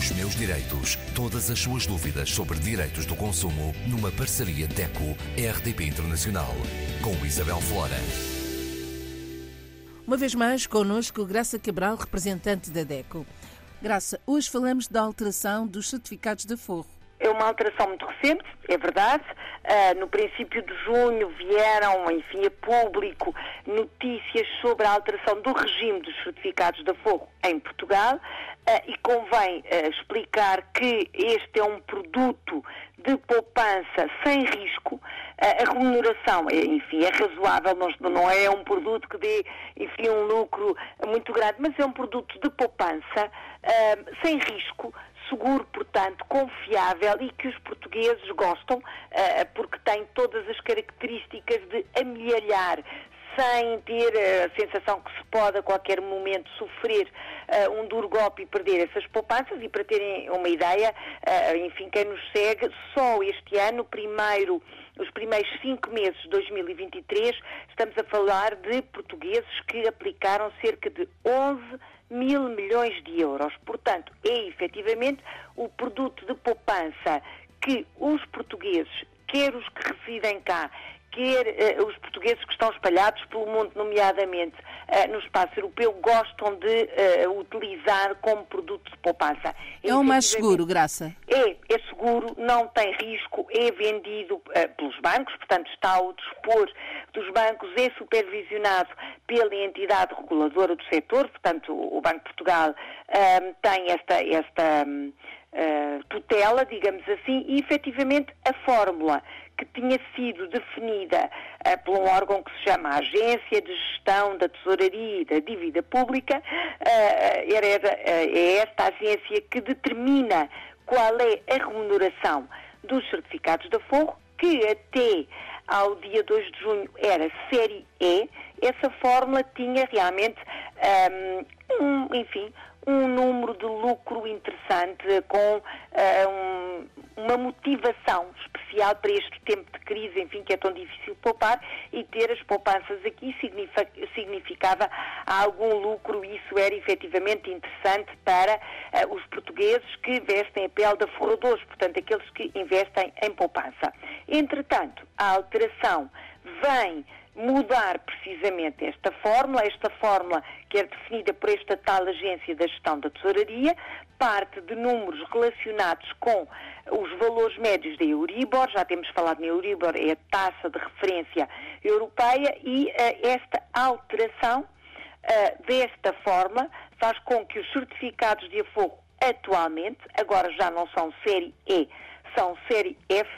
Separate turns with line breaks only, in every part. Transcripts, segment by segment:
Os meus direitos. Todas as suas dúvidas sobre direitos do consumo numa parceria DECO-RDP Internacional. Com Isabel Flora.
Uma vez mais, connosco Graça Cabral, representante da DECO. Graça, hoje falamos da alteração dos certificados de forro.
É uma alteração muito recente, é verdade. Uh, no princípio de junho vieram, enfim, a público notícias sobre a alteração do regime dos certificados de forro em Portugal uh, e convém uh, explicar que este é um produto de poupança sem risco. a remuneração, é, enfim, é razoável, não é um produto que dê, enfim, um lucro muito grande, mas é um produto de poupança sem risco seguro, portanto, confiável e que os portugueses gostam, uh, porque tem todas as características de amealhar sem ter a sensação que se pode a qualquer momento sofrer uh, um duro golpe e perder essas poupanças. E para terem uma ideia, uh, enfim, quem nos segue, só este ano, primeiro, os primeiros cinco meses de 2023, estamos a falar de portugueses que aplicaram cerca de 11 mil milhões de euros. Portanto, é efetivamente o produto de poupança que os portugueses, quer os que residem cá, quer uh, os portugueses que estão espalhados pelo mundo, nomeadamente uh, no espaço europeu, gostam de uh, utilizar como produto de poupança.
É o mais seguro, Graça?
É, é seguro, não tem risco, é vendido pelos bancos, portanto está ao dispor dos bancos, é supervisionado pela entidade reguladora do setor, portanto o Banco de Portugal tem esta, esta um, tutela, digamos assim, e efetivamente a fórmula que tinha sido definida uh, por um órgão que se chama Agência de Gestão da Tesouraria e da Dívida Pública, uh, era, uh, é esta agência que determina qual é a remuneração dos certificados de forro, que até ao dia 2 de junho era série E, essa fórmula tinha realmente, um, enfim, um número de lucro interessante com uh, um, uma motivação especial para este tempo de crise, enfim, que é tão difícil poupar e ter as poupanças aqui significava algum lucro e isso era efetivamente interessante para uh, os portugueses que vestem a pele de forradores, portanto, aqueles que investem em poupança. Entretanto, a alteração vem mudar precisamente esta fórmula, esta fórmula que é definida por esta tal agência da gestão da tesouraria, parte de números relacionados com os valores médios da Euribor, já temos falado na Euribor, é a taxa de referência europeia, e uh, esta alteração uh, desta fórmula faz com que os certificados de aforro atualmente, agora já não são série E, são série F,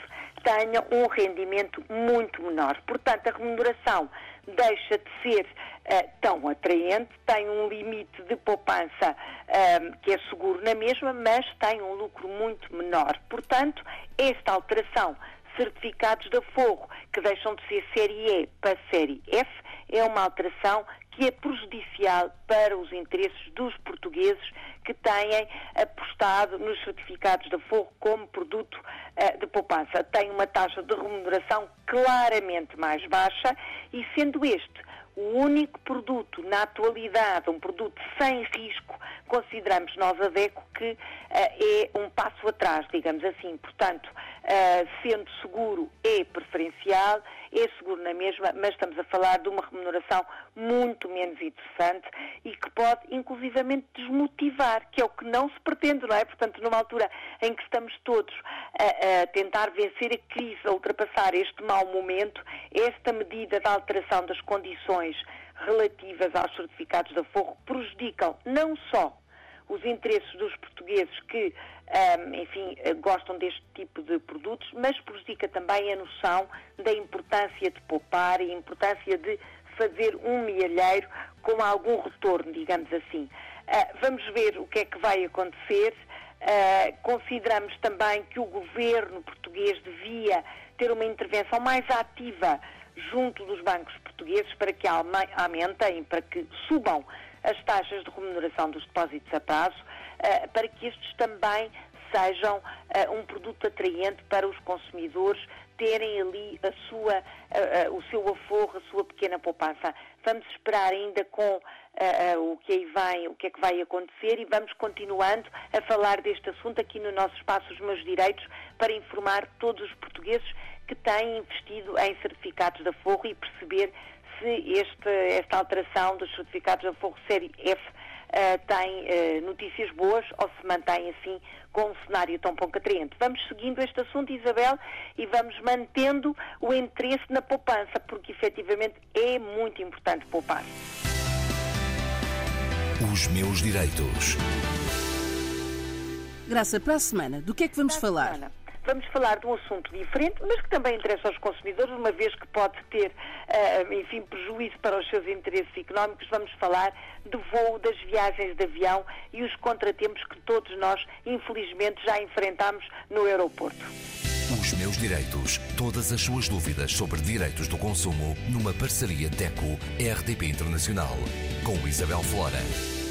tenha um rendimento muito menor. Portanto, a remuneração deixa de ser uh, tão atraente, tem um limite de poupança uh, que é seguro na mesma, mas tem um lucro muito menor. Portanto, esta alteração certificados de aforro que deixam de ser série E para série F é uma alteração que é prejudicial para os interesses dos portugueses que têm apostado nos certificados de aforro como produto uh, de poupança. Tem uma taxa de remuneração claramente mais baixa e, sendo este o único produto na atualidade, um produto sem risco, consideramos nós a DECO que uh, é um passo atrás, digamos assim. Portanto, uh, sendo seguro é preferencial, é seguro na mesma, mas estamos a falar de uma remuneração muito menos interessante e que pode inclusivamente desmotivar, que é o que não se pretende, não é? Portanto, numa altura em que estamos todos a, a tentar vencer a crise, a ultrapassar este mau momento, esta medida da alteração das condições relativas aos certificados de aforro prejudicam não só os interesses dos portugueses que, enfim, gostam deste tipo de produtos, mas prejudica também a noção da importância de poupar e a importância de fazer um mielheiro com algum retorno, digamos assim. Uh, vamos ver o que é que vai acontecer. Uh, consideramos também que o governo português devia ter uma intervenção mais ativa junto dos bancos portugueses para que aumentem, para que subam as taxas de remuneração dos depósitos a prazo, uh, para que estes também sejam uh, um produto atraente para os consumidores terem ali a sua, uh, o seu aforro, a sua pequena poupança. vamos esperar ainda com o que aí vem, o que é que vai acontecer e vamos continuando a falar deste assunto aqui no nosso espaço Os Meus Direitos para informar todos os portugueses que têm investido em certificados da Forro e perceber se este, esta alteração dos certificados da Forro Série F uh, tem uh, notícias boas ou se mantém assim com um cenário tão pouco atraente. Vamos seguindo este assunto, Isabel, e vamos mantendo o interesse na poupança, porque efetivamente é muito importante poupar.
Os meus direitos.
Graça, para a semana, do que é que vamos para falar?
Vamos falar de um assunto diferente, mas que também interessa aos consumidores, uma vez que pode ter, uh, enfim, prejuízo para os seus interesses económicos. Vamos falar do voo, das viagens de avião e os contratempos que todos nós, infelizmente, já enfrentamos no aeroporto.
Os meus direitos. Todas as suas dúvidas sobre direitos do consumo numa parceria DECO-RDP Internacional com Isabel Flora.